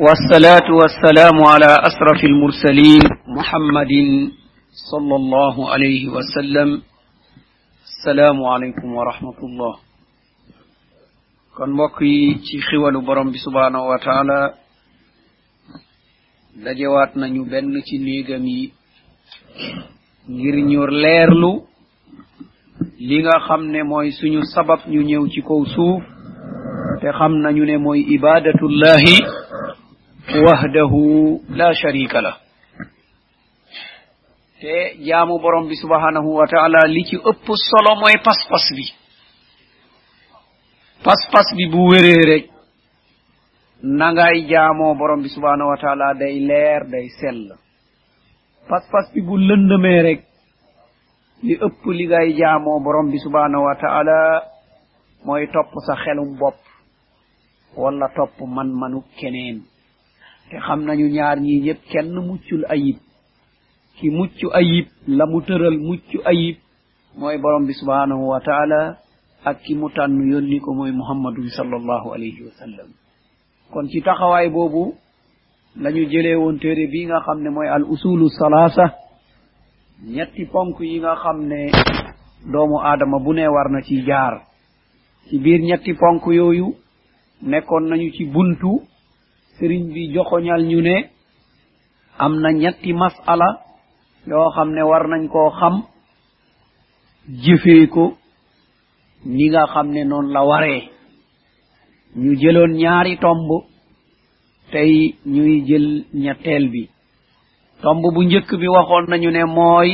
والصلاة والسلام على أسرف المرسلين محمد صلى الله عليه وسلم. السلام عليكم ورحمة الله. كان بقي شيخي ولبرم سبحانه وتعالى. لجواتنا نبنة نيغمي غير نور ليرلو. ليغا خمنا موي سنو سبب نيو نيو تيكو سوف. تخمنا نيو موي عبادة الله. wahdahu la sharika la te jaamu borom bi subhanahu wa taala li ci ëpp solo mooy pas-pas bi. Pas-pas bi bu wéree rek nangay jaamoo borom bi subhanahu wa taala day leer day sell. Pas-pas bi bu lëndëmee rek li ëpp li ngay jaamoo borom bi subhanahu wa taala mooy topp sa xelum bopp wala topp man-manu keneen. te xam nañu ñaar ñii ñëpp kenn muccul ayib. Ki mucc ayib la mu tëral mucc ayib mooy borom bi subhanahu wa taala ak ki mu tànn yónni ko mooy muhammadun sallallahu alayhi wa sallam. Kon ci taxawaay boobu la ñu jëlee woon téere bii nga xam ne mooy al usulu salaasa ñetti ponk yi nga xam ne doomu aadama bu ne war na ci jaar. Ci biir ñetti ponk yooyu nekkoon nañu ci buntu sëriñ bi joxoñal ñu ne am na ñetti masala yoo xam ne war nañ koo xam jëfee ko ni nga xam ne noonu la waree. Ñu jëloon ñaari tomb tey ñuy jël ñetteel bi. Tomb bu njëkk bi waxoon nañu ne mooy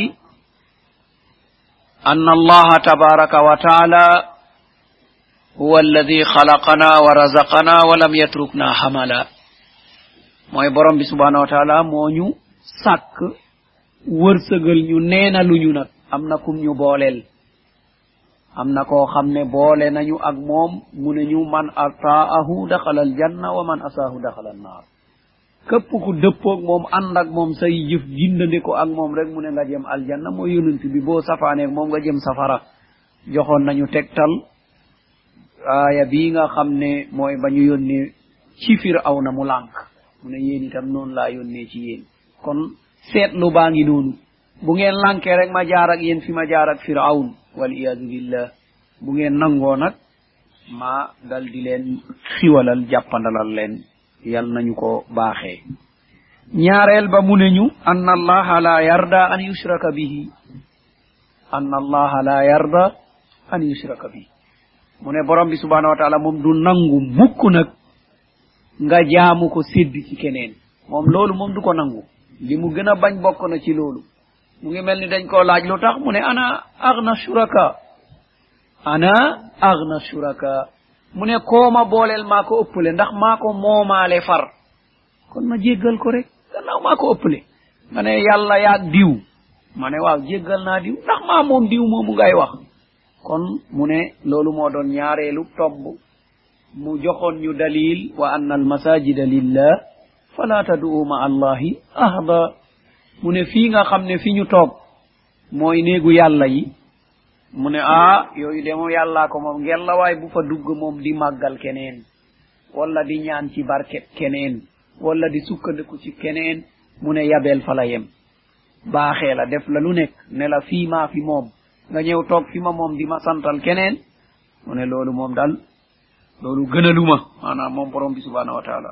anna allaha tabaraka wa taala huwa wa lam yatrukna hamala mooy borom bi subhanahu wa taala moo ñu sàkk wërsëgal ñu neena luñu nag. Am na kum ñu booleel. Am na koo xam ne boole nañu ak moom mu ne ñu man ataahu daxala aljanna wa man asaahu daxala annaar. Képp ku dëppoog moom ànd ak moom say jëf jindande ko ak moom rek mu ne nga jëm aljanna. Mooy yonent bi boo safaaneeg moom nga jëm safara. Joxoon nañu tegtal aaya bii nga xam ne mooy ba ñu yónne ci fir aw na mu lànk. Mu ne yéen itam noonu laa yónnee ci yéen kon seetlu baa ngi noonu bu ngeen lànkee rek ma jaar ak yéen fi ma jaar ak firawn waliyadu billah. Bu ngeen nangoo nag ma dal di leen xiwalal jàppandalal leen yal nañu ko baaxee ñaareel ba mu ne ñu anna allaha la yarda an yushraka bihi. Anna allaha la yarda an yushraka bihi. Mu ne borom bi subhanahu wa taala moom du nangu mukk nag nga jaamu ko sédd ci keneen. Moom loolu moom du ko nangu. Li mu gën a bañ bokk na ci loolu. Mu ngi mel ni dañ koo laaj lu tax mu ne ana agna shuraka. Ana agna shuraka. Mu ne kooma booleel maa ko ëppale ndax maa ko moomaale far. Kon ma jéggal ko rek. Gannaaw maa ko ëppale. Ma ne yàlla yaag diw. Ma ne waaw jéggal naa diw. Ndax maa moom diw moomu ngay wax. Kon mu ne loolu moo doon ñaareelu tomb mu joxoon ñu dalil wa anna almasajida lillah fala tadu'u ma allahi ahda mu ne fii nga xam ne fi ñu toog mooy néegu yàlla yi. Mu ne ah yooyu demo yàllaa ko moom ngel la waay bu fa dugg moom di màggal keneen wala di ñaan ci barket keneen wala di sukkandiku ci keneen mu ne yabeel fa la yem. Baaxee la def la lu nekk ne la fii maa fi moom nga ñëw toog fi ma moom di ma santal keneen mu ne loolu moom dal loolu gënaluma maanaam moom borom bi subhanahu wa taala.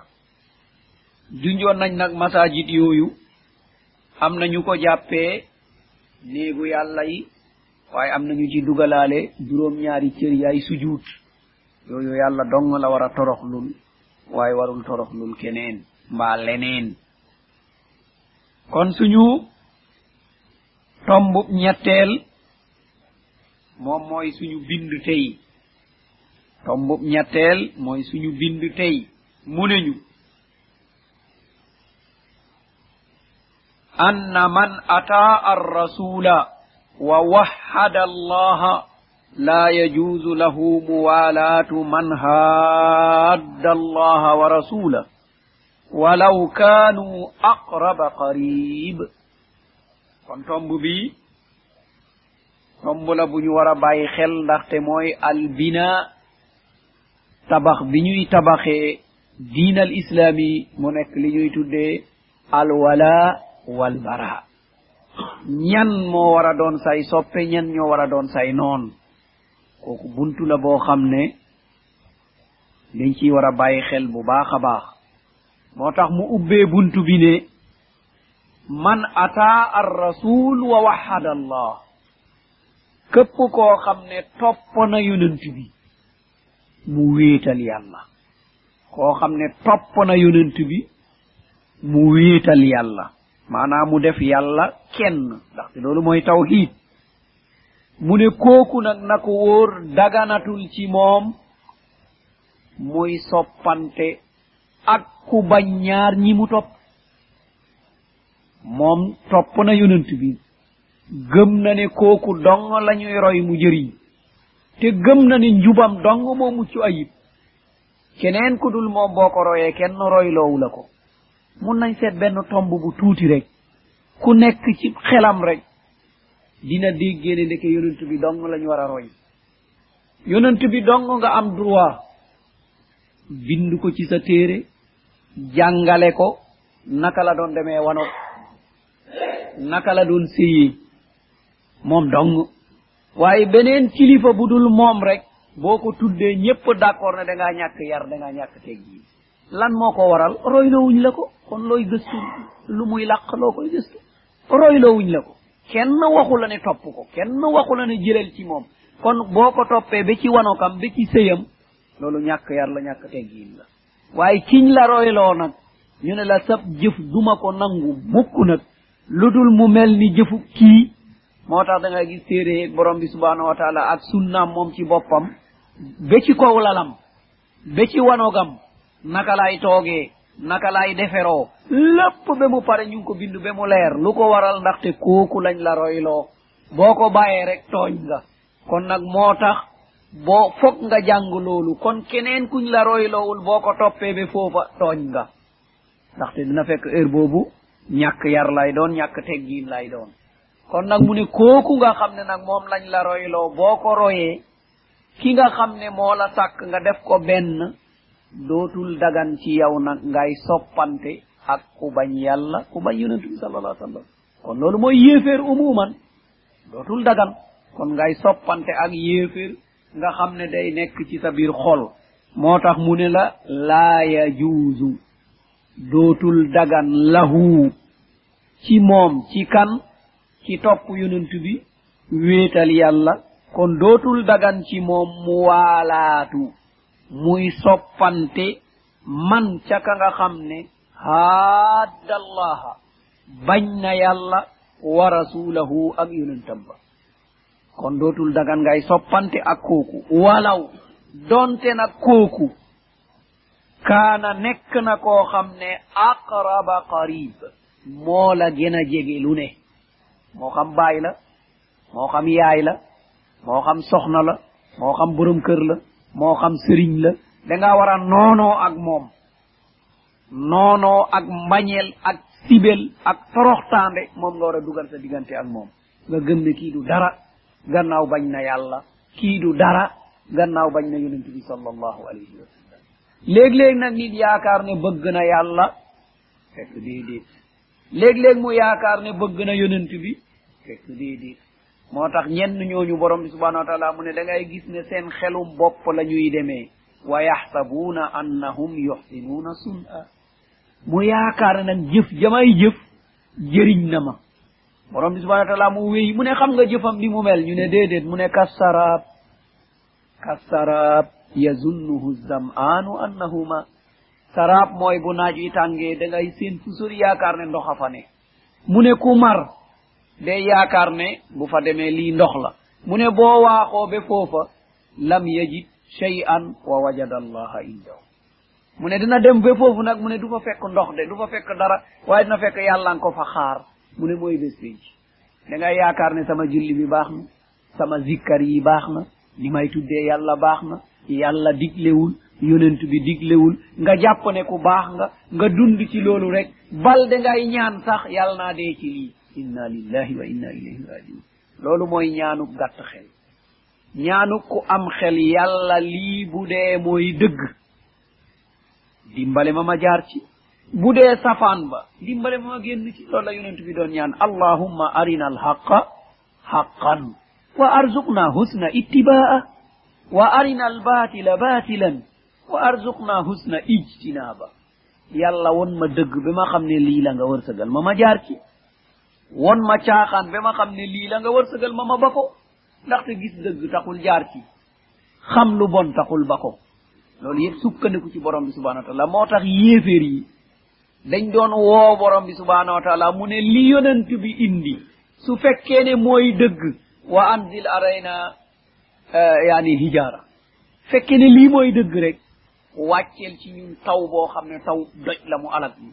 Junjoon nañ nag masajid yooyu am na ñu ko jàppee néegu yàlla yi waaye am na ñu ci dugalaale juróom-ñaari cër yaay sujuut. Yooyu yàlla dong la war a toroxlul waaye warul toroxlul keneen mbaa leneen. Kon suñu tomb ñetteel moom mooy suñu bind tey. Tomb ñetteel mooy suñu bind tey mu ne ñu أن من أطاع الرسول ووحد الله لا يجوز له موالاة من هاد الله ورسوله ولو كانوا أقرب قريب kon tomb bi tomb la bu ñu war a bàyyi xel ndaxte mooy albina tabax bi ñuy tabaxee diin al islami mu nekk li ñuy tuddee alwala walbara ñan moo war a doon say soppe ñan ñoo war a doon say noon? kooku buntu la boo xam ne dañ ciy war a bàyyi xel bu baax a baax. moo tax mu ubbee buntu bi ne man ataa ar rasul wa wahada allah. képp koo xam ne topp na yonent bi mu wéetal yàlla. koo xam ne topp na yonent bi mu wéetal yàlla. maanaam mu def yàlla kenn. ndaxte loolu mooy tawhid mu ne kooku nag na ko wóor daganatul ci moom. muy soppante ak ku bañ ñaar ñi mu topp. moom topp na yonent bi. gëm na ne kooku dong lañuy roy mu jëriñ te gëm na ne njubam dong moo mucc ayib. keneen ku dul moom boo ko royee kenn royloowu la ko. mun nañ seet benn tomb bu tuuti rek. ku nekk ci xelam rek. dina déggee ne ndeke yonent bi dong lañu war a roy. yonent bi dong nga am droit. bind ko ci sa téere. jàngale ko. naka la doon demee wano naka la doon séyee. moom dong waaye beneen kilifa bu dul moom rek boo ko tuddee ñépp d'accord ne da ngaa ñàkk yar da ngaa ñàkk teg lan moo ko waral? Royloowuñ la ko. Kon looy gëstu? Lu muy làq loo koy gëstu? Royloowuñ la ko. Kenn waxu la ne topp ko. Kenn waxu la ne jëlal ci moom. Kon boo ko toppee ba ci wanokam ba ci sëyam loolu ñàkk yar la ñàkk teggiin la. Waaye kiñ la royloo nag ñu ne la sab jëf duma ko nangu mukk nag. Lu dul mu mel ni jëfu kii moo tax da ngay gis téere yeeg borom bi subhanahu wa taala ak sunnaam moom ci boppam. Ba ci kow lalam ba ci wanogam naka laay toogee naka laay deferoo lépp ba mu pare ñu ngi ko bind ba mu leer. Lu ko waral ndaxte kooku lañ la royloo. Boo ko bàyyee rek tooñ nga. Kon nag moo tax boo foog nga jàng loolu. Kon keneen kuñ la royloowul boo ko toppee ba foofa tooñ nga. Ndaxte dina fekk heure boobu ñàkk yar lay doon ñàkk teggiin lay doon. Kon nag mu ne kooku nga xam ne nag moom lañ la royloo boo ko royee ki nga xam ne la sàkk nga def ko dagan ci yow nag ngay soppante ak ku bañ yàlla ku bañ yonentu bi wa sallam. Kon umuman dootul dagan. Kon ngay soppante ak yéeféer nga xam ne day nekk ci sa biir xol. Moo tax la dagan lahu. Ci moom ci kan ci topp yonent bi wéetal yàlla kon dootul dagan ci moom mu waalaatu muy soppante man ca ka nga xam ne haaddallaha bañ na yàlla wa rasulahu ak yonentam ba. kon dootul dagan ngay soppante ak kooku walaw donte nag kooku kaana nekk na koo xam ne aqraba qarib moo la gën a jege lu ne moo xam baay la moo xam yaay la moo xam soxna la moo xam borom kër la moo xam sëriñ la. Da nga war a noonoo ak moom. Noonoo ak mbañeel ak sibel ak toroxtaande. Moom nga war a dugal sa diggante ak moom. Nga gëm ne kii du dara. Gannaaw bañ na yàlla. Kii du dara. Gannaaw bañ na yonent bi sallallahu alayhi wa sallam. Léeg-léeg nag nit yaakaar ne bëgg na yàlla. Fekk déedéet léeg-léeg mu yaakaar ne bëgg na yonent bi fekk déedéet moo tax ñenn ñooñu borom bi subhanahu wa taala mu ne da ngay gis ne seen xelum bopp la ñuy demee wa yaxsabuuna annahum yuxsinuuna sun'a mu yaakaar nag jëf jamay jëf jëriñ na ma borom bi subhanahu wa taala mu wéy mu ne xam nga jëfam ni mu mel ñu ne déedéet mu ne kassaraab kassaraab yazunnuhu zam'aanu annahu ma saraab mooy bu naaj wi tàngee da ngay seen fu sori yaakaar ne ndox a fa ne. Mu ne ku mar day yaakaar ne bu fa demee lii ndox la. Mu ne boo waaxoo be foofa lam yajid shay'an wa wajada allaha indahu. Mu ne dina dem be foofu nag mu ne du fa fekk ndox de du fa fekk dara waaye dina fekk ko fa xaar. Mu ne mooy bés pénc da ngay yaakaar ne sama julli bi baax na sama zikkar yi baax na li may tuddee yàlla baax na yàlla diglewul yonent bi diglewul nga jàpp ne ku baax nga nga dund ci loolu rek balde ngay ñaan sax yàlla naa dee ci lii. Inna lillahi wa inna ilayhi rajiun loolu mooy ñaanu gàtt xel. Ñaanu ku am xel yàlla lii bu dee mooy dëgg. Dimbale ma ma jaar ci. Bu dee safaan ba dimbale ma ma génn ci. Loolu la yonent bi doon ñaan. Allahumma arina alhaqa haqqan wa arzuqna husna ittibaa wa arina albatila batilan وأرزقنا حسن اجتنابا يلا ون ما دغ بما خمني لي لاغا ورسغال ما جاركي. ون ما تياخان بما خمني لي لاغا ورسغال ما باكو داخت غيس دغ تاخول جاركي خم لو بون تاخول باكو لول ييب سوكانيكو سي بوروم سبحانه وتعالى موتاخ ييفير يي دنج دون وو بوروم سبحانه وتعالى مو لي يوننت بي اندي سو فكيني موي دغ وانزل ارينا يعني هجاره فكيني لي موي دغ رك wàcceel ci ñun taw boo xam ne taw doj la mu alak ñu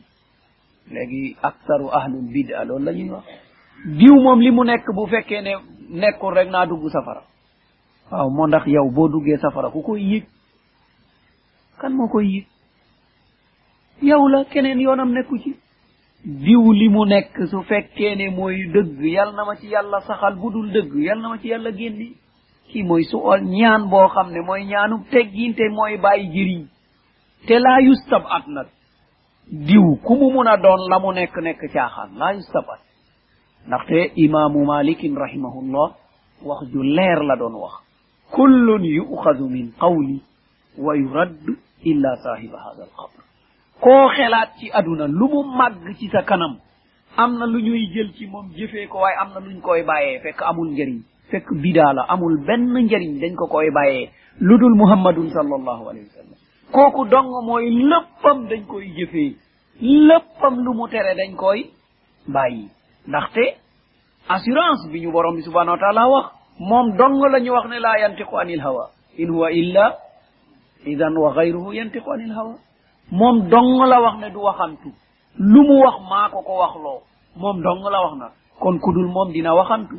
léegi aktaru ahlul bida loolu la ñuy wax. diw moom li mu nekk bu fekkee ne nekkul rek naa dugg safara. waaw moo ndax yow boo duggee safara ku koy yëg. kan moo koy yëg? yow la keneen yoonam nekku ci. diw li mu nekk su fekkee ne mooy dëgg yal na ma ci yàlla saxal bu dul dëgg yal na ma ci yàlla génne. kii mooy su ol ñaan boo xam ne mooy ñaanu tegginte mooy bàyyi jëriñ. Te laa yustab at nag diw ku mu mun a doon la mu nekk nekk caaxaan laa yustab at ndaxte imaamu malikin rahimahullah wax ju leer la doon wax kullun yu'xadu min qawli wa yuradd illa saahiba hada alqabr koo xelaat ci aduna lu mu màgg ci sa kanam am na lu ñuy jël ci moom jëfee ko waaye am na luñ koy bàyyee fekk amul njëriñ fekk bidaa la amul benn njëriñ dañ ko koy bàyyee lu dul muhammadun sallallahu alayhi wa sallam kooku dong mooy léppam dañ koy jëfee. Léppam lu mu tere dañ koy bàyyi. Ndaxte assurance bi ñu borom bi subhanahu wa taala wax moom dong la ñu wax ne laa yantiqu anil hawa. In huwa illa idan wa gayruhu yantiqu anil hawa. Moom dong la wax ne du waxantu. Lu mu wax maa ko ko waxloo. Moom dong la wax na. Kon kudul moom dina waxantu.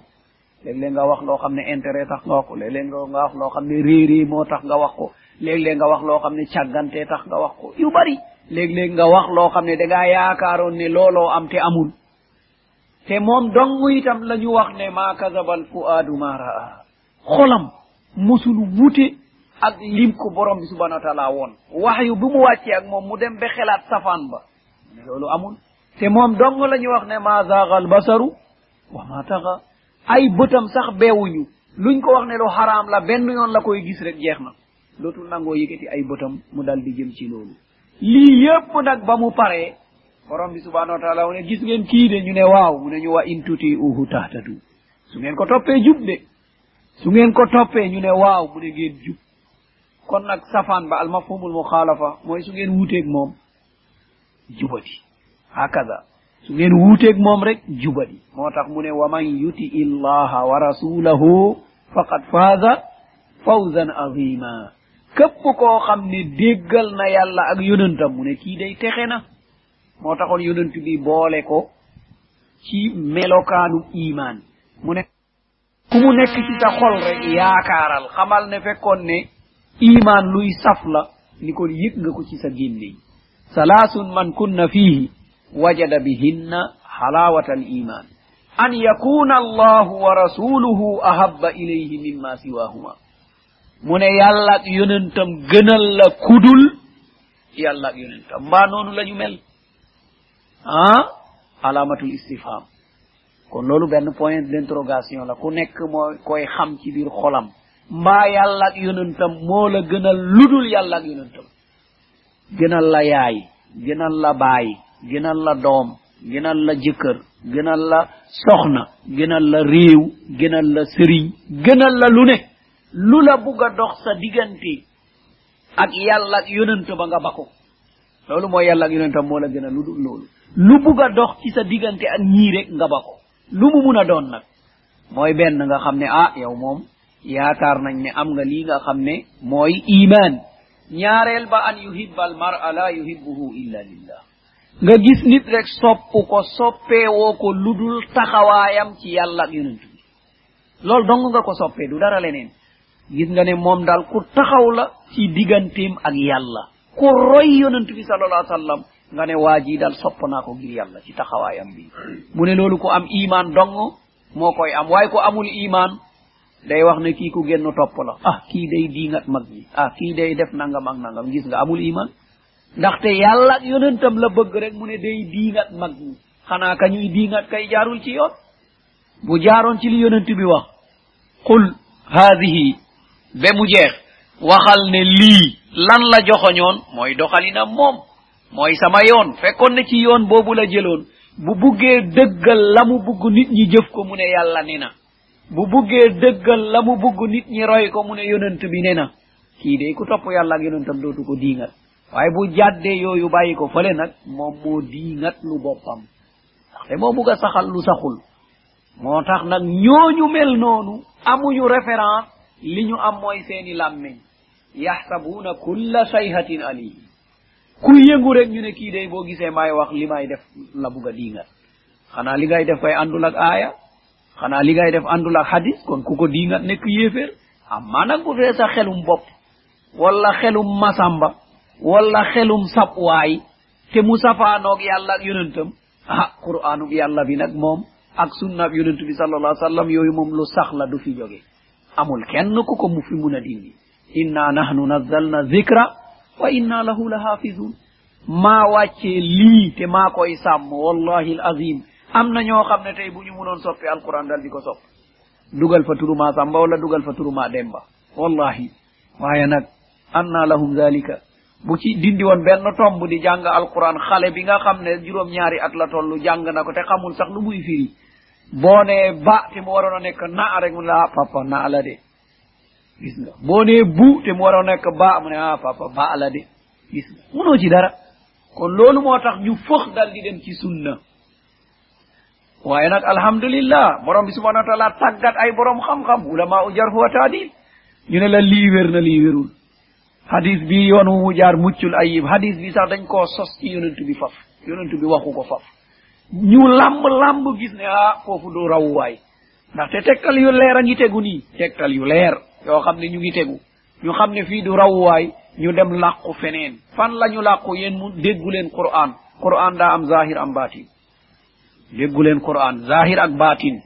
Léeg-léeg nga wax ne intérêt tax ko. Nga wax ne réerée moo tax nga wax ko léeg-léeg nga wax loo xam ne càggante tax nga wax ko yu bari léeg-léeg nga wax loo xam ne dangaa yaakaaroon ne looloo am te amul te moom dong itam la ñu wax ne maa kasabal fuaadu ma raa xolam musul wute ak lim ko borom bi subhanahu wa taala woon wax yu bu mu wàccee ak moom mu dem ba xelaat safaan ba ne loolu amul te moom dong la ñu wax ne ma zaagal basaru wa ma taxa ay bëtam sax beewuñu luñ ko wax ne lu xaraam la benn yoon la koy gis rek jeex na dootul nangoo yëkkati ay bëtam mu dal di jëm ci loolu. Lii yépp nag ba mu paree borom bi subhanahu wa taala mu ne gis ngeen kii de ñu ne waaw mu ne ñu wa in tuti uhu tahtadu. Su ngeen ko toppee jub de. Su ngeen ko toppee ñu ne waaw mu ne ngeen jub. Kon nag safaan ba almafhumul mukhalafa mooy su ngeen wuuteeg moom jubati hakaza su ngeen wuuteeg moom rek jubadi. Moo tax mu ne wa man yuti illaha wa rasulahu faqad faaza fawzan azima képp koo xam ne déggal na yàlla ak yonantam mu ne kii day texe na. moo taxoon yonant bi boole ko ci melokaanu iman mu ne ku mu nekk ci sa xol rek yaakaaral xamal ne fekkoon ne iman luy saf la ni kon yëg nga ko ci sa gémmiñ. salaasun man kunna fiihi wajada bihinna halawata al iman an yakuna allahu wa rasuluhu ahabba ilayhi mimma siwahuma mu ne yàlla ak yonentam gënal la kudul yàlla ak yonentam mbaa noonu la ñu mel ah alamatul istifham kon loolu benn point d'interrogation la ku nekk moo koy xam ci biir xolam mbaa yàlla ak yonentam moo la gënal ludul yàlla ak yonentam gënal la yaay gënal la baay gënal la doom gënal la jëkkër gënal la soxna gënal la réew gënal la sëriñ gënal la lu ne lu la bugg a dox sa diggante ak yàlla ak yonent ba nga bako. Loolu mooy yàlla ak yonentam moo la gënal lu dul loolu. Lu bugg a dox ci sa diggante ak rek nga bako. Lu mu a doon nag. Mooy benn nga xam ne ah yow nañ ne am nga nga iman ñaareel ba an yuhibba al mar'a la yuhibbuhu illa lillah. Nga gis nit rek sopp ko soppeewoo ko ludul taxawaayam ci yàlla ak yonent bi. Dong nga ko soppee du dara leneen gis nga ne moom daal ku taxaw la ci digganteem ak yàlla. Ku roy yonent bi sallallahu alayhi wa sallam nga ne waa ji daal sopp naa ko ngir yàlla ci taxawaayam bi. Mu ne loolu am iman dong moo koy am. Waaye ko amul iman day wax ne kii ku génn topp la. Ah kii day diingat mag ah kii day def nangam ak nangam. Gis nga amul iman ndaxte yàlla ak yonentam la bëgg rek mu ne day diingat mag ñi. Xanaa ka ñuy diingat kay jaarul ci yoon. Bu jaaroon ci li yonent bi wax qul haadihi be mu jeex waxal ne lii lan la joxoñoon mooy doxalinam moom mooy sama yoon. Fekkoon ne ci yoon boobu la jëloon bu buggee dëggal la mu bugg nit ñi jëf ko mu ne yàlla ne na. Bu buggee dëggal la mu bugg nit ñi roy ko mu ne yonent bi ne na. Kii de ku topp yàlla ak yonentam dootu ko diingat. Waaye bu jàddee yooyu bàyyi ko fële nag moom moo diingat lu boppam. Ndaxte moo bugg a saxal lu saxul. Moo tax nag ñooñu mel noonu amuñu référence li ñu am mooy seeni làmmeñ yaxsabuuna kulla sayhatin alayhi ku yëngu rek ñu ne kii day boo gisee maay wax li may def la bugg a xanaa li ngay def kay àndul ak aaya. Xanaa li ngay def àndul ak hadis kon ku ko diingat nekk yéeféer. Amma nag bu fee sa xelum bopp. Wala xelum masamba. Wala xelum sapwaay te mu safaanoog yàlla ak yonentam. Ah qur'aanub yàlla bi nag moom ak sunnaab yonent bi sallallahu alayhi wa sallam yooyu moom lu sax la du fi jóge amul kenn ku ko mu fi mun a dindi inna nahnu nazzalna zikra wa inna lahu la hafizun maa wàccee lii te maa koy sàmm wallahi alazim am na ñoo xam ne tey bu ñu munoon soppi alquran dal di ko sopp dugal fa turuma samba wala dugal fa turuma demba wallahi waaye nag anna lahum zalika bu ci dindi woon benn tomb di jàng alquran xale bi nga xam ne juróom ñaari at la tollu jàng na ko te xamul sax lu muy firi bone ba temo warano nekka na rek mu ne ah papa na la de. Gis nga. Bone bu temo warano nekk ba mu ne ah papa ba la de. Gis nga. Munoo ci dara. Kon loolu moo tax ñu fëx dal di dem ci sunna. Waaye nag alhamdulillah borom bi subhanahu wa taala tàggat ay borom xam-xam ulama u jarhu wa taadil ñu ne la lii wér na lii wérul. Hadis bi yoon wu mu jaar muccul ayib. Hadis bi sax dañ koo sos ci yonent bi faf. Yonent bi waxu ko faf. Ñu lamb lamb gis ne ah foofu du rawuwaay ndaxte tegtal yu leer a ngi tegu nii. tegtal yu leer yoo xam ne ñu ngi tegu. ñu xam ne fii du rawuwaay ñu dem làqu feneen. fan la ñu làqu? yéen mu déggu leen quran. Quran daa am zahir am baatin. déggu leen quran. zahir ak baatin.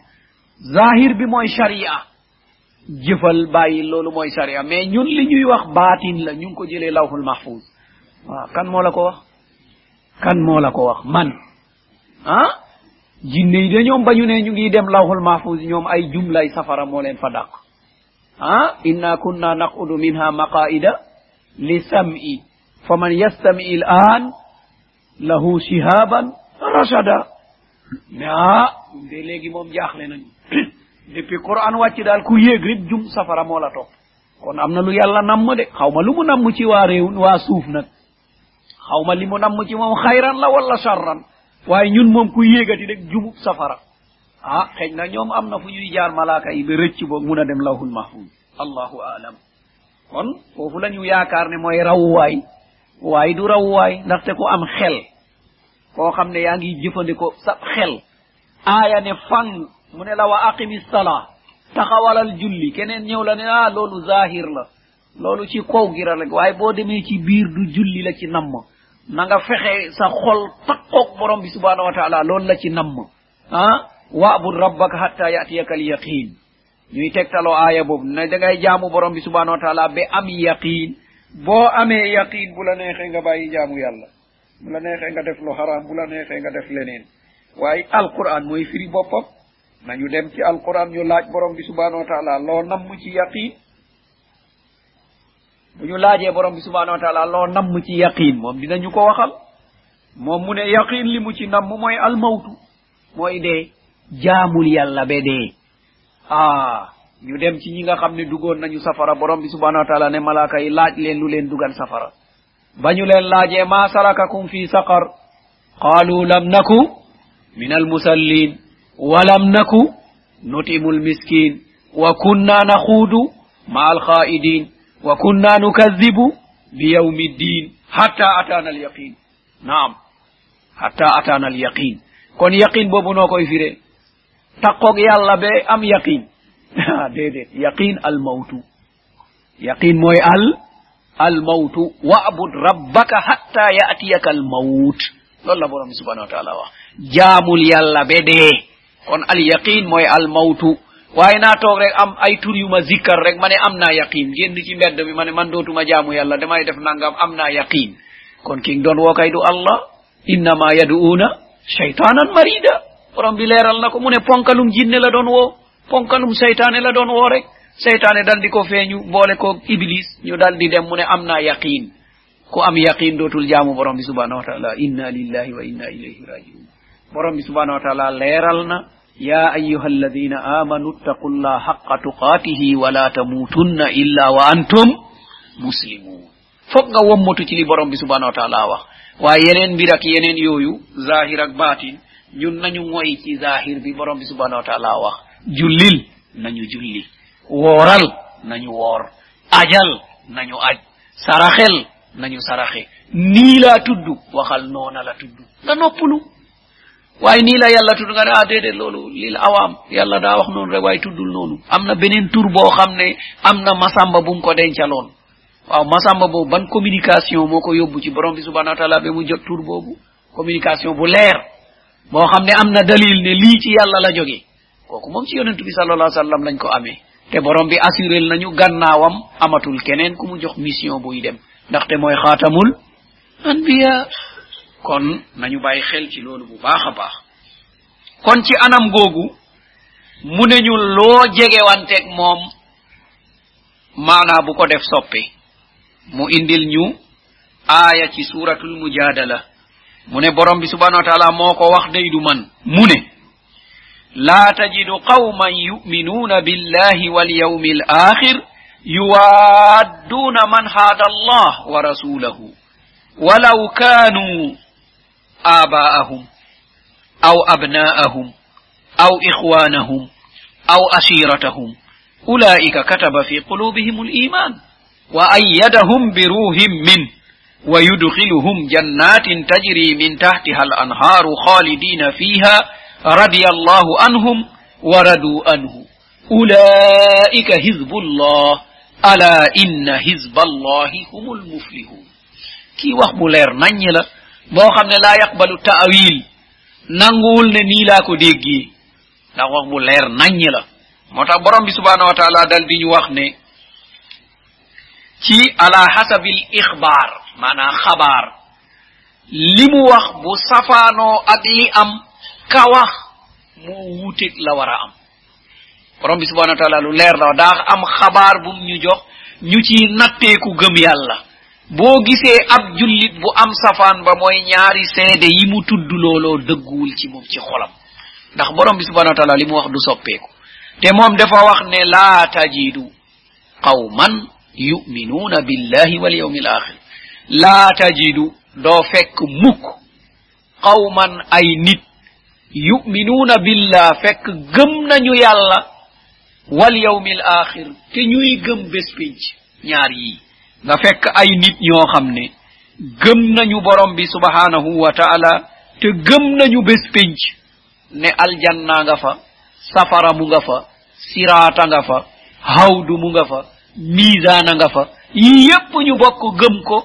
zahir bi mooy sharia. jëfal bàyyi loolu mooy sharia. mais ñun li ñuy wax baatin la ñu ngi ko jëlee lawhul mahfuz. waaw kan moo la ko wax? kan moo la ko wax? man. Ah jinne yi de ñoom ba ñu ne ñu ngi dem lawhul mahfuz ñoom ay jumlay safara moo leen fa dàq ah inna kunna naqudu minha maqaida li sam'i faman yastami l an lahu shihaban rashada. Mais ah de léegi moom jaaxle nañu depuis quran wàcc daal ku yéeg rek jum safara moo la topp kon am na lu yàlla namm de. Xaw lu mu namm ci waa réew suuf li mu namm ci moom xayran la wala waaye ñun moom ku yéegati rek jumub safara. ah xëy na ñoom am na fu ñuy jaar malaaka yi ba rëcc boog mun a dem lawhul mahfuz. Allahu aalam kon foofu la ñu yaakaar ne mooy rawwaay waaye du rawwaay ndaxte ku am xel. koo xam ne yaa ngi jëfandikoo sa xel. aaya ne fang. mu ne la wa aqimi sala. taxawalal julli. keneen ñëw la ne ah loolu zahir la. loolu ci kaw gira rek. waaye boo demee ci biir du julli la ci namm. na nga fexe sa xol takkoog borom bi subhanahu wa taala loolu la ci namm. Ah wabud rabbaka hatta yatiyaka al yaqin ñuy tegtaloo aaya boobu ne da ngay jaamu borom bi subhanahu wa taala ba am yaqin. Boo amee yaqin bu la neexee nga bàyyi jaamu yàlla. Bu la neexee nga def lu haram bu la neexee nga def leneen. Waaye alquran mooy firi boppam. Nañu dem ci alquran ñu laaj borom bi subhanahu wa taala loo namm ci yaqin. bu ñu laajee borom bi subhanahu wa taala loo namm ci yaqin moom dinañu ko waxal. Moom mu ne yaqin li mu ci namm mooy almawtu mooy dee. Jaamul yàlla be dee. Ah ñu dem ci ñi nga xam ne dugoon nañu safara borom bi subhanahu wa taala ne malaaka yi laaj leen lu leen dugal safara. Ba ñu leen laajee ma salakakum fi saqar? Qaalu lam naku min almusallin walam naku nutimu lmiskin wa kunna naxuudu ma alxaa'idin وكنا نكذب بيوم الدين حتى أتانا اليقين. نعم. حتى أتانا اليقين. كون يقين بوبو نوكو يفيري. تقوك يالا بي أم يقين؟ ديدي يقين الموت. يقين موي ال الموت. واعبد ربك حتى يأتيك الموت. لولا بورم سبحانه وتعالى. جامل الله بي دي. كون اليقين موي الموت. Waaye naa toog rek am ay tur yu ma zikkar rek ma ne am naa yaqin génn ci mbedd mi ma man dootuma jaamu yàlla damay def nangam am yaqin kon king doon woo kay du allah innama yaduuna shaytanan marida. Borom bi leeral na ko mu ne ponkalum jinne la doon woo ponkalum seytaane la doon woo rek. Seytaane dal di ko feeñu boole ko iblis ñu dal di dem mu ne am yaqin ku am yaqin dootul jaamu borom bi subhanahu wa taala. Inna lillahi wa inna ilayhi rajiun. Borom bi subhanahu wa taala na يا أيها الذين آمنوا اتقوا الله حق تقاته ولا تموتن إلا وأنتم مسلمون فقا ومتو تلي برم سبحانه وتعالى وينين برك ينين يويو ظاهر باطن ñun nañu moy ci zahir bi borom bi subhanahu wa ta'ala wax jullil nañu julli woral nañu wor ajal nañu aj saraxel nañu saraxe ni la tuddu waxal nona la tuddu nga noppalu waaye nii la yàlla tudd nga ne ah déedéet loolu lil awaam yàlla daa wax noonu rek waaye tuddul noonu. Am na beneen tur boo xam ne am na masamba bu mu ko dencaloon. Waaw masamba boobu ban communication moo ko yóbbu ci borom bi subhanahu wa taala ba mu jot tur boobu? Communication bu leer boo xam ne am na dalil ne lii ci yàlla la jóge. Kooku moom ci yonentu bi sallallahu alayhi wa lañ ko amee. Te borom bi assurel nañu gannaawam amatul keneen ku mu jox mission buy dem. Ndaxte mooy xaatamul anbiya kon nañu bàyyi xel ci loolu bu baax a baax kon ci anam googu mu ne ñu loo jegewanteeg moom maanaa bu ko def soppe mu indil ñu aaya ci suratul mujadala mu ne borom bi subhanahu wa taala moo ko wax day du man mu ne لا تجد قوما يؤمنون بالله واليوم الآخر يوادون من هاد الله ورسوله ولو كانوا آباءهم أو أبناءهم أو إخوانهم أو أشيرتهم أولئك كتب في قلوبهم الإيمان وأيدهم بروح منه ويدخلهم جنات تجري من تحتها الأنهار خالدين فيها رضي الله عنهم وردوا عنه. أولئك حزب الله ألا إن حزب الله هم المفلحون. كي leer nañ la boo xam ne laa yaqbalu taawil nanguwul ne nii laa ko déggee. Ndax wax bu leer nañ la. Moo tax borom bi subhanahu wa taala dal di ñu wax ne ci ala hasabil ixbaar maanaam xabaar li mu wax bu safaanoo ak li am ka wax moo wuuteeg la war a am. Borom bi subhanahu wa taala lu leer la daa am xabaar bum ñu jox ñu ciy natteeku gëm yàlla. Boo gisee ab jullit bu am safaan ba mooy ñaari seede yi mu tudd looloo dëgguwul ci moom ci xolam ndax borom bi subhanahu wa taala li mu wax du soppeeku te moom dafa wax ne laa tajidu qawman yuminuuna billahi wal yawmi al axir laa tajidu doo fekk mukk qawman ay nit yuminuuna billah fekk gëm nañu yàlla wal yawmi al axir te ñuy gëm bés pénc ñaar yii nga fekk ay nit ñoo xam ne gëm nañu borom bi subhanahu wa taala te gëm nañu bés pénc ne aljanna nga fa safara mu nga fa siraata nga fa hawdu mu nga fa misana nga fa. Yi yépp ñu bokk gëm ko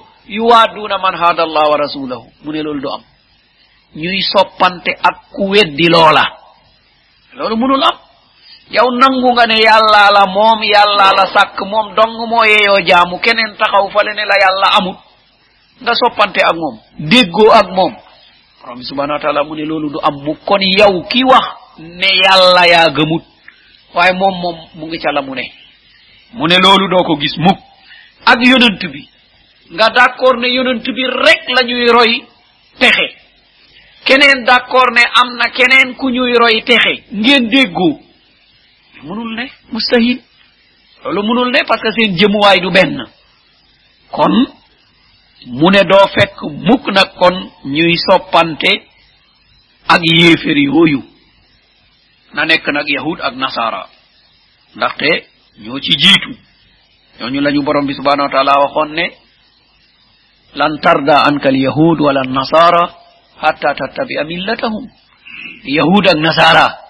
man hada wa rasulahu mu ne loolu du am. Ñuy soppante ak ku weddi loola. Loolu munul am yow nangu nga ne yàlla la moom yàlla la sàkk moom dong moo yeeyoo jaamu. Keneen taxaw fale ne la yàlla amut nga soppante ak moom déggoo ak moom. Borom bi subhanau wa taala mu ne loolu du am mu kon yow ki wax ne yàlla yaa gëmut waaye moom moom mu ngi ca la mu ne. Mu ne loolu doo ko gis mukk. Ak yonant bi nga d' accord ne yonant bi rek la ñuy roy texe. Keneen d' accord ne am na keneen ku ñuy roy texe. Ngeen déggoo. Munul ne mustahil. Loolu munul ne parce que seen jëmuwaay du benn. Kon mu ne doo fekk mukk kon ñuy soppante ak yéefér yooyu. Na nekk nag yahud ak nasara ndaxte ñoo ci jiitu. Ñooñu lañu borom bi subhanahu wa taala ne lan tarda anka al yahud wala nasara hatta tattabia millatahum. Yahud ak nasara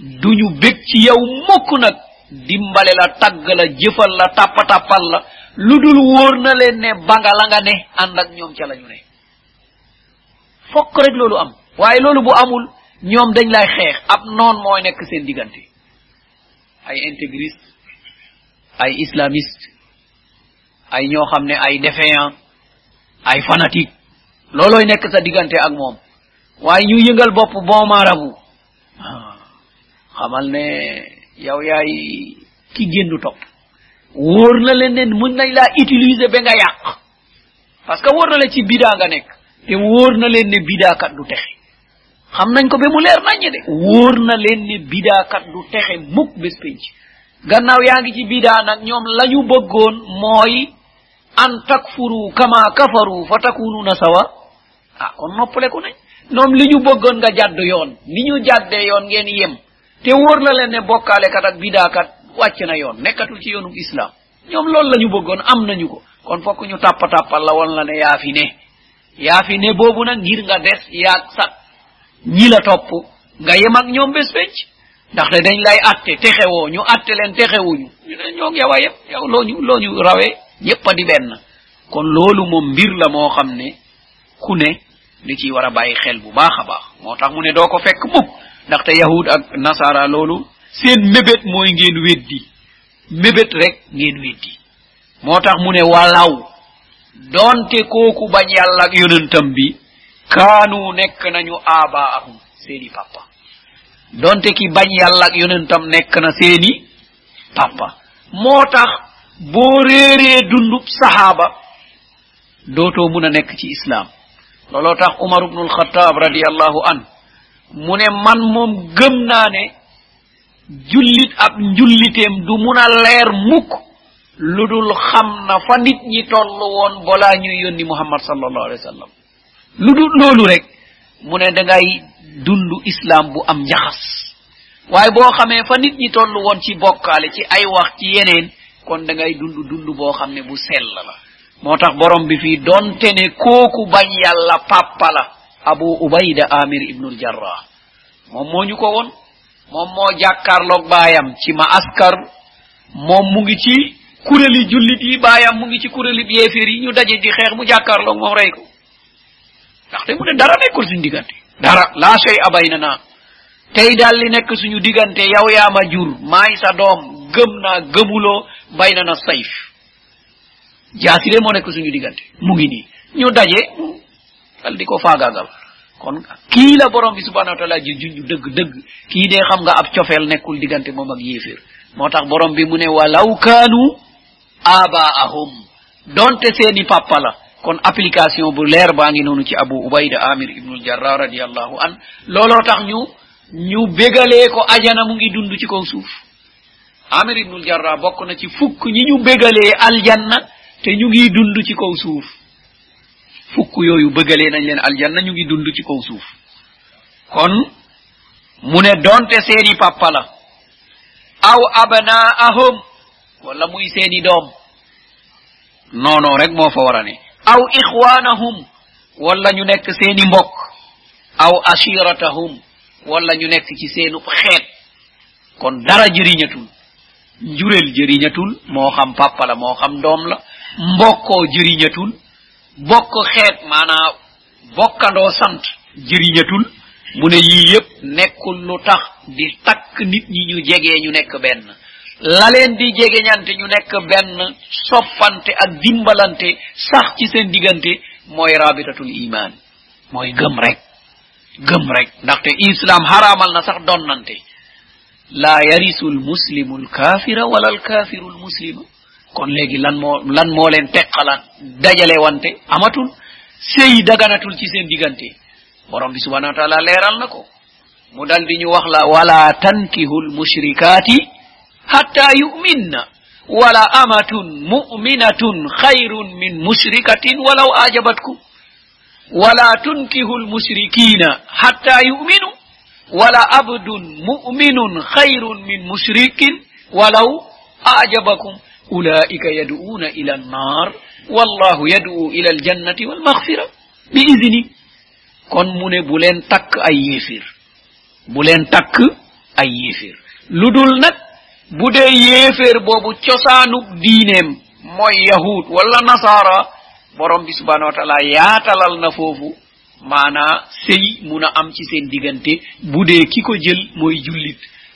duñu bég ci yow mukk nag. Dimbale la tagg la jëfal la tappa tappal la. lu dul wóor na leen ne banga la nga ne ànd ak ñoom ca lañu ne. fokk rek loolu am. waaye loolu bu amul ñoom dañ lay xeex. ab noon mooy nekk seen diggante. ay intégriste ay islamiste ay ñoo xam ne ay déféant ay fanatique loolooy nekk sa diggante ak moom. waaye ñu yëngal bopp bon marabu ah, xamal ne yow yaay ki géndu topp wóor na leen ne mën nañ laa utiliser ba nga yàq parce que wóor na leen ci bidaa nga nekk te wóor na leen ne bidaakat du texe xam nañ ko mu leer naññe de wóor na leen ne bidaakat du texe mukk bés penc gannaaw yaa ngi ci bidaa nag bëggoon mooy an takfuru kama kafaru fa takununa sawa ah kon noppaleku nañ ñoom li ñu bëggoon nga jàdd yoon ni ñu yoon ngeen yem te wóor na leen ne bokkaalekat ak bidaakat wàcc na yoon nekkatul ci yoonu islam ñoom loolu la ñu bëggoon am nañu ko. Kon fokk ñu tàppa tàppal la won la ne yaa fi ne. Yaa fi ne boobu nag ngir nga des yaag sat. Ñi la topp nga yem ak ñoom bés penc. Ndaxte dañ lay atte texewoo ñu atte leen texewuñu. Ñu ne ñoo yow a yem yow loo ñu loo ñu rawee ñëpp di benn. Kon loolu moom mbir la moo xam ne ku ne li ciy war a bàyyi xel bu baax a baax. Moo tax mu ne doo ko fekk mukk ndaxte yahud ak nasara loolu seen mébét mooy ngeen weddi. Mébét rek ngeen weddi. Moo tax mu ne walaw donte kooku bañ yàlla ak yonentam bi kaanu nekk nañu aabaahum seeni papa. Donte ki bañ yàlla ak yonentam nekk na seeni papa. Moo tax boo réeree dundub sahaaba dootoo mun a nekk ci islaam. Looloo tax umar ubnu alxataab radiallahu anhu mu ne man moom gëm naa ne jullit ab njulliteem du mun a leer mukk lu dul xam na fa nit ñi toll woon balaa ñuy yónni muhammad sallallahu alayhi sallam. lu dul loolu rek mu ne dangay dund islam bu am njaxas. waaye boo xamee fa nit ñi toll woon ci bokkaale ci ay wax ci yeneen kon dangay dund dund boo xam ne bu sell la. moo tax borom bi fii donte ne kooku bañ yàlla pàppa abu ubayda amir ibnul jarrah. Moom moo ñu ko won? Moom moo ci ma askar. Moom mu ngi ci kuréli jullit yi baayam mu ngi ci kuréli yeeféer yi ñu daje di xeex mu jàkkaarloog moom rey ko. Ndaxte mu ne dara nekkul suñu diggante. Dara. Laa shay abayna naa tey daal li nekk suñu diggante yow yaa ma jur maay sa doom gëm suñu mu ngi ñu dal di ko faagaagal kon kii la borom bi subhanahu wa taala ji junj dëgg dëgg kii de xam nga ab cofeel nekkul diggante moom ak yéeféer. Moo tax borom bi mu walaw kaanu abaahum. Donte seeni papa la. Kon application bu leer baa ngi noonu ci abu ubayda amir ibnul jarrah radiallahu an. Looloo tax ñu ñu bégalee ko ajana mu ngi dund ci kaw suuf. Amir ibnul jarrah bokk na ci fukk ñi ñu bégalee aljanna te ñu ngi dund ci kaw suuf fukk yooyu bëggalee nañ leen aljanna ñu ngi dund ci kaw suuf. Kon mu ne donte seeni papa la aw wala muy seeni doom noono rek moo fa war a ne. Aw ixwanahum wala ñu nekk seeni mbokk. Aw ashiratahum wala ñu nekk ci seenu xeet. Kon dara jëriñatul. Njurel jëriñatul moo xam papa moo xam doom la. Mbokkoo jëriñatul. bokk xeet maanaa bokkandoo sant jëriñatul mu ne yii yépp nekkul lu tax di takk nit ñi ñu jegee ñu nekk benn. La leen di jegeñante ñu nekk benn soppante ak dimbalante sax ci seen diggante mooy rabitatul iman mooy gëm rek gëm rek. Ndaxte islam haramal na sax donnante. La yarisu almuslimu alkafira wala alkafiru almuslima kon léegi lan moo lan moo leen teqalaat dajale wante amatul sëy daganatul ci seen diggante borom bi subhanahu wa taala leeral na ko mu dal di ñu wax la wala tankihu lmushrikati hatta yuminna wala amatun muminatun khayrun min mushrikatin walaw ajabatkum wala tunkihu lmushrikina hatta yuminu wala abdun muminun khayrun min mushrikin walaw ajabakum أولئك يدعون إلى النار والله يدعو إلى الجنة والمغفرة بإذنه. كون موني بولين تك أي يفير بولين تك أي يفير لدول نك بودي يفير بوبو تشسانوك دينم مو يهود ولا نصارى برم بسبان subhanahu wa ta'ala yaatalal na fofu manaa sey mun a am ci seen diggante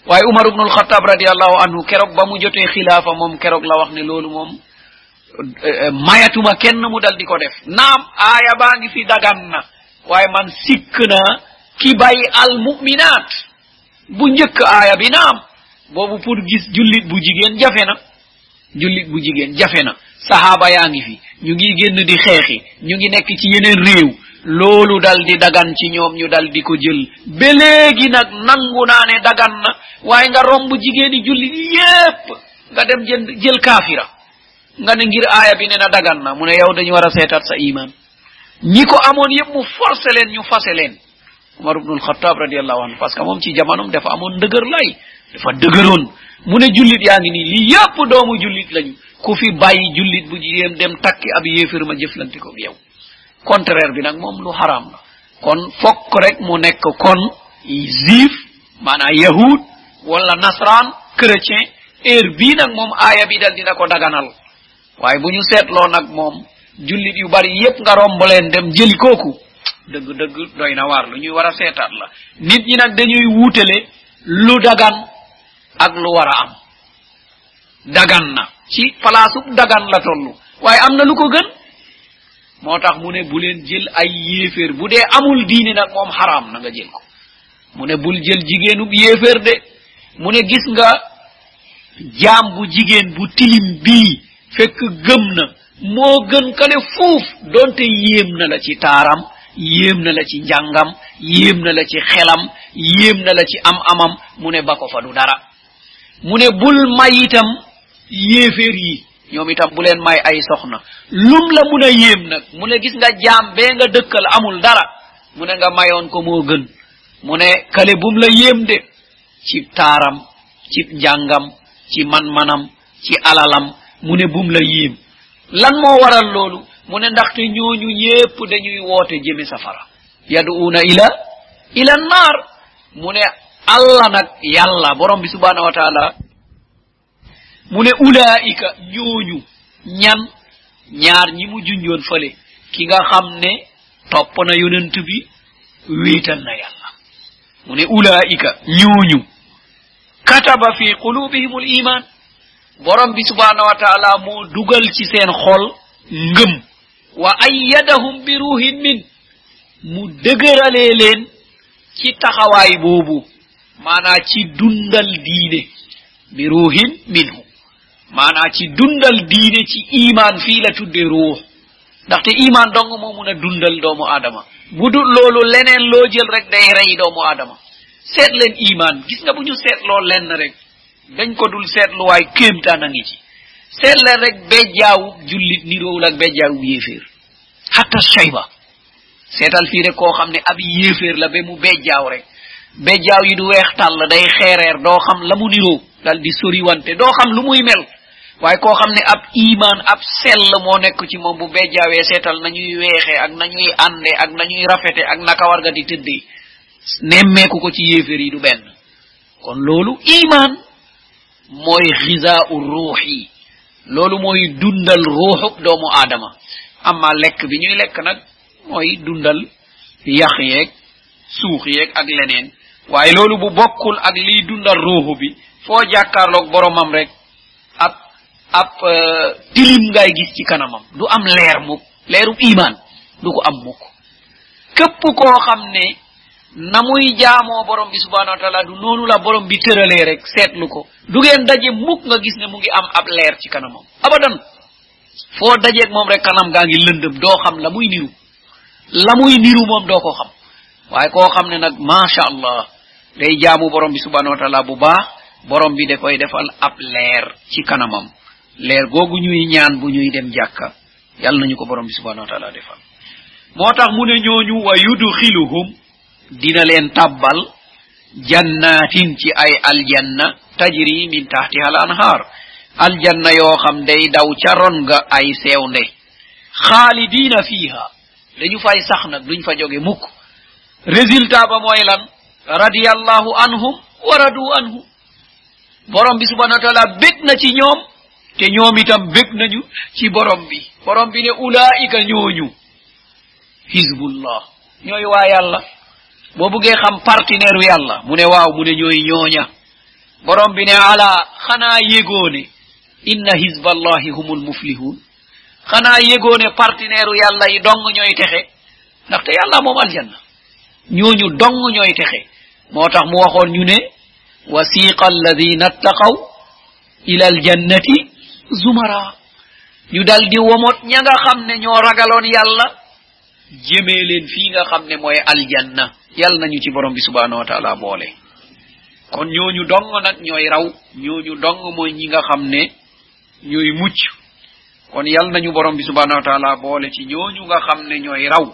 waaye umar ibnul xataab radiallahu anhu keroog ba mu jotee xilaafa moom keroog la wax ne loolu moom mayatuma kenn mu dal di ko def naam aaya baa ngi fi dagan na waaye man sikk na ki bay al muminat bu njëkk aaya bi naam boobu pour gis jullit bu jigéen jafe na jullit bu jigéen jafe na sahaba yaa ngi fi ñu ngi génn di xeexi ñu ngi nekk ci yeneen réew loolu dal di dagan ci ñoom ñu dal di ko jël. Ba léegi nag nangu naa ne dagan na. Waaye nga romb jigéeni jullit yépp nga dem jënd jël kaafira. Nga ne ngir aaya bi ne na dagan na. Mu ne yow dañu war a sa iman ñi ko amoon yépp mu forcé leen ñu fase leen. Umar ibnul xataab radiallahu anhu parce que moom ci jamonom dafa amoon ndëgër lay dafa dëgëroon. Mu ne jullit yaa ngi nii lii yépp doomu jullit lañu. Ku fi bàyyi jullit bu jigéen dem takki ab yéefir ma jëflante ko yow contraire bi nag moom lu haram la. Kon fokk rek mu nekk kon juif maanaam yahud wala nasran chrétien heure bii nag moom aaya bi dal dina ko daganal. Waaye bu ñu seetloo nag moom jullit yu bari yépp nga romb dem jëli kooku dëgg dëgg doy na waar lu ñuy war a seetaat la. Nit ñi nag dañuy lu dagan ak lu war a am. Dagan na. Ci palaasu dagan la tollu. Waaye am na lu ko gën moo tax mu ne bu leen jël ay yéeféer bu dee amul diine nag moom xaraam na nga jël ko mu ne bul jël jigéenub yéeféer de mu ne gis nga jaam bu jigéen bu tilim bii fekk gëm na moo gën kale fuuf donte yéem na la ci taaram yéem na la ci njàngam yéem na la ci xelam yéem na la ci am amam mu ne ba ko fa du dara mu ne bul may itam yéeféer yi ñoom itam bu leen may ay soxna. lum la mun a yéem nag gis nga jaam bee nga dëkkal amul dara mu ne nga mayoon ko moo gën. mu kale bum la yéem de ci taaram ci njàngam ci man-manam ci alalam mu ne bum la yéem. lan moo waral loolu? mu ne ndaxte ñooñu ñépp dañuy woote jëme safara. yaduuna ila ila naar. mu ne allah nag yàlla borom bi subhanahu wa taala mu ne ulaa'ika ñooñu ñan ñaar ñi mu junjoon fële ki nga xam ne topp na yonent bi wéetal na yàlla. mu ne ulaa'ika ñooñu kataba fi qulubihim al iman borom bi subhanahu wa taala moo dugal ci seen xol ngëm. wa ayyadahum bi ruhin min. mu dëgëralee leen ci taxawaay boobu. maanaa ci dundal diine. bi ruhin minhu mana ci dundal diine ci iman fii la tudde ruux. Ndaxte iman dong moo mun a dundal doomu aadama. Bu dul loolu leneen loo jël rek day rey doomu aadama. Seet leen iman. Gis nga bu ñu seetloo lenn rek dañ ko dul seetluwaay kéemtaan a ngi ci. Seet leen rek bejjaawub jullit niroowul ak bejjaawub yéeféer. Hatta shayba. Seetal fii rek koo xam ne ab yéeféer la ba mu bejjaaw rek. Bejjaaw yi du weex tàll day xeereer doo xam la mu niroo dal di soriwante doo xam lu muy mel. Waaye koo xam ne ab iman ab sell moo nekk ci moom bu bejjaawee seetal nañuy weexee ak nañuy ànde ak nañuy rafete ak naka war nga di tëddee nemmeeku ko ci yéeféer yi du benn. Kon loolu iman mooy xisaau ruux yi. Loolu mooy dundal ruuxub doomu aadama. Amma lekk bi ñuy lekk nag mooy dundal yax yeeg suux yeeg ak leneen. Waaye loolu bu ak liy dundal ruuxu bi foo jàkkaarloog boromam rek ab ab tilim ngay gis ci kanamam. Du am leer mukk leeru iman du ko am mukk. Képp koo xam ne na muy borom bi subhanahu wa taala du noonu la borom bi tëralee rek seetlu ko. Du ngeen daje mukk nga gis ne mu ngi am ab leer ci kanamam. Abadan foo dajeeg moom rek kanam gaa ngi lëndëm doo xam la muy niru. La muy niru moom doo ko xam. Ne nag macha allah day jaamu borom bi subhanahu wa taala bu baax borom bi da koy defal ab leer ci kanamam leer googu ñuy ñaan bu ñuy dem jàkka yàlla nañu ko borom bi subhanahu wa taala defal moo tax mu ne ñooñu wa yudxiluhum dina leen tabbal jannatin ci ay aljanna tajri min tahtiha al anhar aljanna yoo xam day daw ca ron ga ay sewnde xaalidina fiha dañu fay sax nag duñ fa jóge mukk résultat ba mooy lan radiyallahu anhum wa radu anhu borom bi subhanahu wa taala bég na ci ñoom te ñoom itam bég nañu ci borom bi borom bi ne ulaika ñooñu hizbullah ñooy waa yàlla boo buggee xam partenaire yàlla mu ne waaw mu ne ñooy ñooña borom bi ne ala xanaa yégoone inna hizballahi humul muflihun xanaa yëgoo ne partenaire yàlla yi dong ñooy texe ndaxte yàlla moom aljanna ñooñu dong ñooy texe moo tax mu waxoon ñu ne wasiqa alladina attaqaw ila aljannati zumara. Ñu dal di womot ña nga xam ne ñoo ragaloon yàlla. Jëmee leen fii nga xam ne mooy aljanna. Yal nañu ci borom bi subhanahu wa taala boole. Kon ñooñu dong nag ñooy raw. Ñooñu dong mooy ñi nga xam ne ñooy mucc. Kon yal nañu borom bi subhanahu wa taala boole ci ñooñu nga xam ne ñooy raw.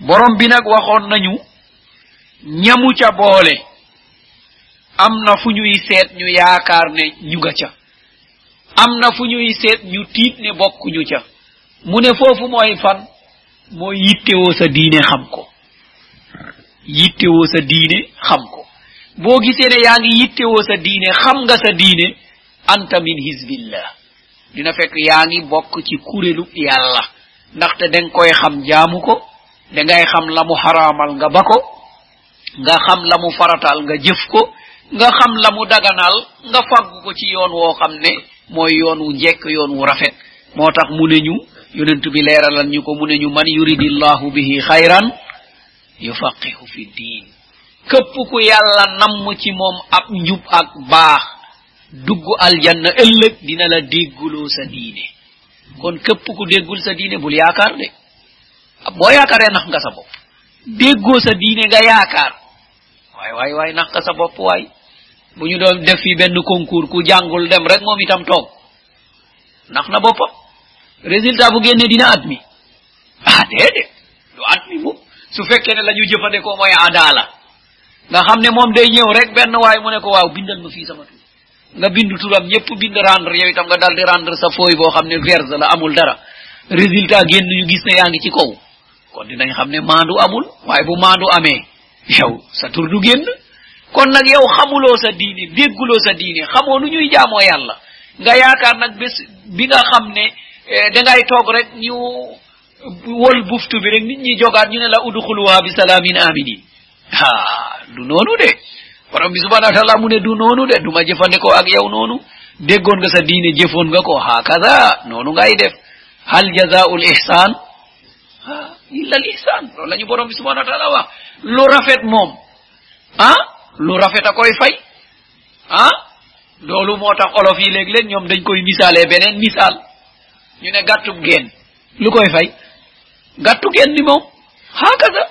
Borom bi nag waxoon nañu ñamu ca boole. Am na fu ñuy seet ñu yaakaar ne ñu nga ca. am na fu ñuy seet ñu tiit ne bokkuñu ca. Mu ne foofu mooy fan? Mooy yittewoo sa diine xam ko. Yittewoo sa diine xam ko. Boo gisee ne yaa ngi yittewoo sa diine xam nga sa diine anta min hisbillah dina fekk yaa ngi bokk ci kurelu yàlla. Ndaxte dang koy xam jaamu ko dangay xam la mu xaraamal nga ba ko nga xam la mu faratal nga jëf ko nga xam la mu daganal nga faggu ko ci yoon woo xam ne mooy yoon wu njekk yoon wu rafet. Moo tax mu ne ñu yonent bi leeralal ñu ko mu ne ñu man yuridillahu bihi xayran yufaqihu fi diin. Képp ku ci ab njub ak baax dugg aljanna ëllëg dina la dégguloo sa kon képp ku déggul sa diine bul yaakaar de. Boo yaakaaree nax nga sa bopp. Déggoo sa diine nga yaakaar. Waay waay waay nax sa bu ñu doon def fi benn concours ku jàngul dem rek moom itam toog. Nax na boppam. Résultat bu génne dina admi ah déedéet. Du admi mu su fekkee ne la ñu jëfandikoo mooy adala nga xam ne moom day ñëw rek benn waay mu ne ko waaw bindal ma fii sama tur. Nga bindu turam ñëpp bind rendre yow itam nga dal di rendre sa fooy boo xam ne verse la amul dara. Résultat génn ñu gis ne yaa ngi ci kaw. Kon dinañ xam ne maandu amul. Waaye bu maandu amee yow sa tur du génn kon nag yow xamuloo sa diine dégguloo sa diine xamoo nu ñuy jaamoo yàlla. Nga yaakaar nag bés bi nga xam ne dangay toog rek ñu wol buftu bi rek nit ñi jogaat ñu ne la udxuluha bi salaamin aminin ha du noonu de. Borom bi subhanahu wa taala mu ne du noonu de du ma jëfandikoo ak yow noonu. Déggoon nga sa diine jëfoon nga ko hakaza noonu ngay def. Hal jazaul ihsan illa al ihsan loolu la ñu borom bi subhanahu wa taala wax. Lu rafet moom. Ah lu rafet a koy fay? Ah? Loolu moo tax olof yi léeg-léeg ñoom dañ koy misaalee beneen misaal. Ñu ne gàttub geen. Lu koy fay? Gàttu geen ni moom. Hakaza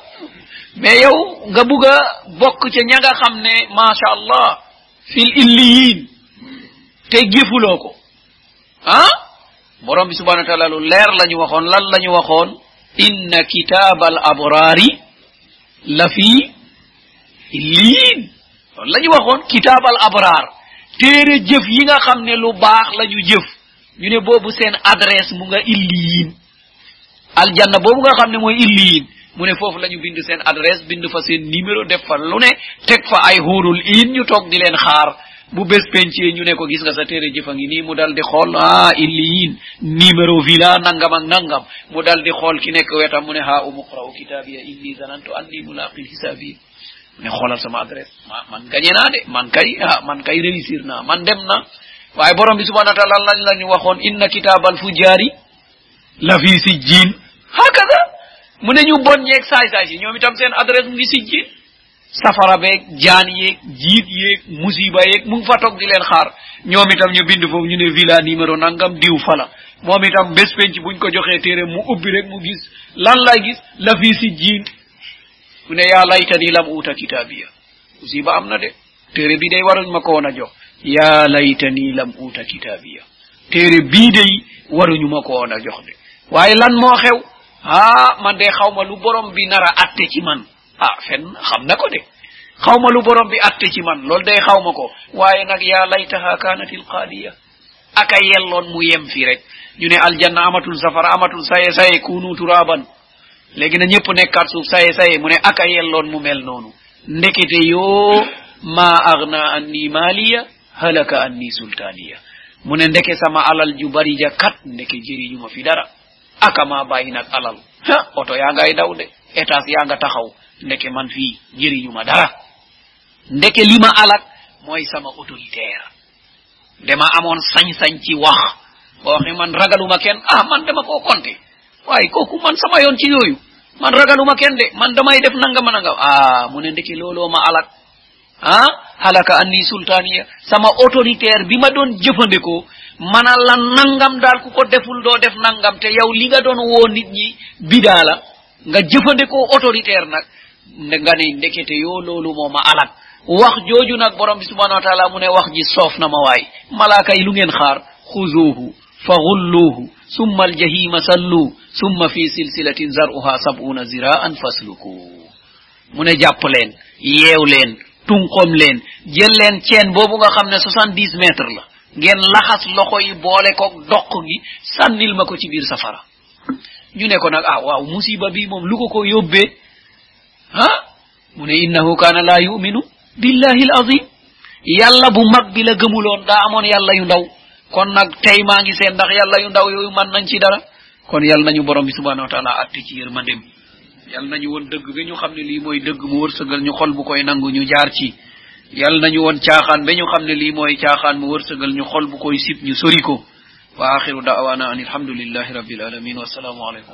mais yow nga bugg a bokk ña nga ne macha allah fil illiyin te jëfuloo ah? Borom bi subhanahu wa taala lu leer la ñu waxoon lan la ñu waxoon? Inna kitaaba al abrari la fi illiyin loolu la ñu waxoon kitaab al abrar téere jëf yi nga xam ne lu baax la ñu jëf. Ñu ne boobu seen adresse mu nga illiyin aljanna boobu nga xam ne mooy illiyin mu ne foofu la ñu bind seen adresse bind fa seen numéro def fa lu ne teg fa ay ñu toog di leen xaar. Bu pencee ñu ne ko gis nga sa téere jëfa ngi nii mu dal di xool ah illiyin numéro villa nangam ak nangam. Mu dal di xool ki nekk wetam mu ne ha umuqra'u kitabiya inni zanantu anni ne xoolal sama adresse. Ma man gañe naa de man kay ah man réussir naa man dem na. Waaye borom bi subhanahu wa taala lañ la ñu waxoon? Inna kitabal fujari la fi sijjin hakada mu ne ñu bon ñeeg saay saay si ñoom itam seen adresse mu ngi sijjin safara beeg jaan yeeg jiit yeeg musiba yeeg mu ngi fa toog di leen xaar. Ñoom itam ñu bind foofu ñu ne villa numéro nangam diw fala moom itam bés penc buñ ko joxee téere mu ubbi rek mu gis. Lan lay gis? La fi sijjin mu ne yaa laytani lam uta kitabiya musiba am na de téere bi day waruñ ma ko woon a jox yaa laytani lam uta kitabiya téere bii day waruñu ma ko woon a jox de waaye lan moo xew ah man de xaw ma lu borom bi nara atte ci man ah fenn xam na ko de xaw ma lu borom bi atte ci man loolu day xaw ma ko waaye nag yaa laytaha kanatil qaadiya aka yelloon mu yem fi rek ñu ne aljanna amatul safara amatul saye saye kunu turaban léegi na ñëpp nekkaat suuf saye saye mu ne aka yelloon mu mel noonu. Ndekete yoo agna anni maliya halaka anni sultaniya mu ne ndeke sama alal ju bari ja kat ndeke jëriñu ma fi dara. Aka ma alal. Ha oto yaa ngay daw de étage yaa nga taxaw ndeke man fii jëriñu ma dara. Ndeke li alak mooy sama autoritaire. Dama amoon sañ-sañ ci wax. Boo man ragaluma kenn ah man dama koo waaye kooku man sama yoon ci yooyu man ragaluma kenn de man damay def nangama nangam ah mu ne ndeki looloo ma alak ah halaka anni sultaniya sama autoritaire bi ma doon jëfandikoo manal la nangam daal ku ko deful doo def nangam te yow li nga doon woo nit ñi bidaa la nga jëfandikoo autoritaire nag nga ne ndekete yoo loolu moo ma alak wax jooju nag borom subhanahu wa taala mu ne wax ji soof na ma waay. Malaaka yi lu ngeen xaar. Xuzuuhu gulluuhu summa aljahima sallu summa fi silsilatin zaruha sab'una ziraan fasluku mu ne jàpp leen yeew leen tunqom leen jël leen ceen boobu nga xam ne soixante dix mètres la ngeen laxas loxo yi boole ko doq gi sànnil ma ko ci biir safara ñu ne ko nag ah waaw musiba bi moom lu ko ko yóbbee ah mu ne innahu kana la yuminu billahi alazim yàlla bu mag bi la gëmuloon daa amoon yàlla yu ndaw kon nag tey maa ngi seen ndax yàlla yu ndaw yooyu man nañ ci dara. Kon yàlla nañu borom bi subhanahu wa taala atte ci yërmandem yàlla nañu woon dëgg ba ñu xam ne lii mooy mu wërsëgal ñu xol bu koy nangu ñu jaar ci. Yàlla nañu woon caaxaan ba ñu xam ne lii mooy mu wërsëgal ñu xol bu koy sib ñu sori ko. Wa axiru da'wana an alhamdulillahi rabbil alamin. Wa salaamu alaykum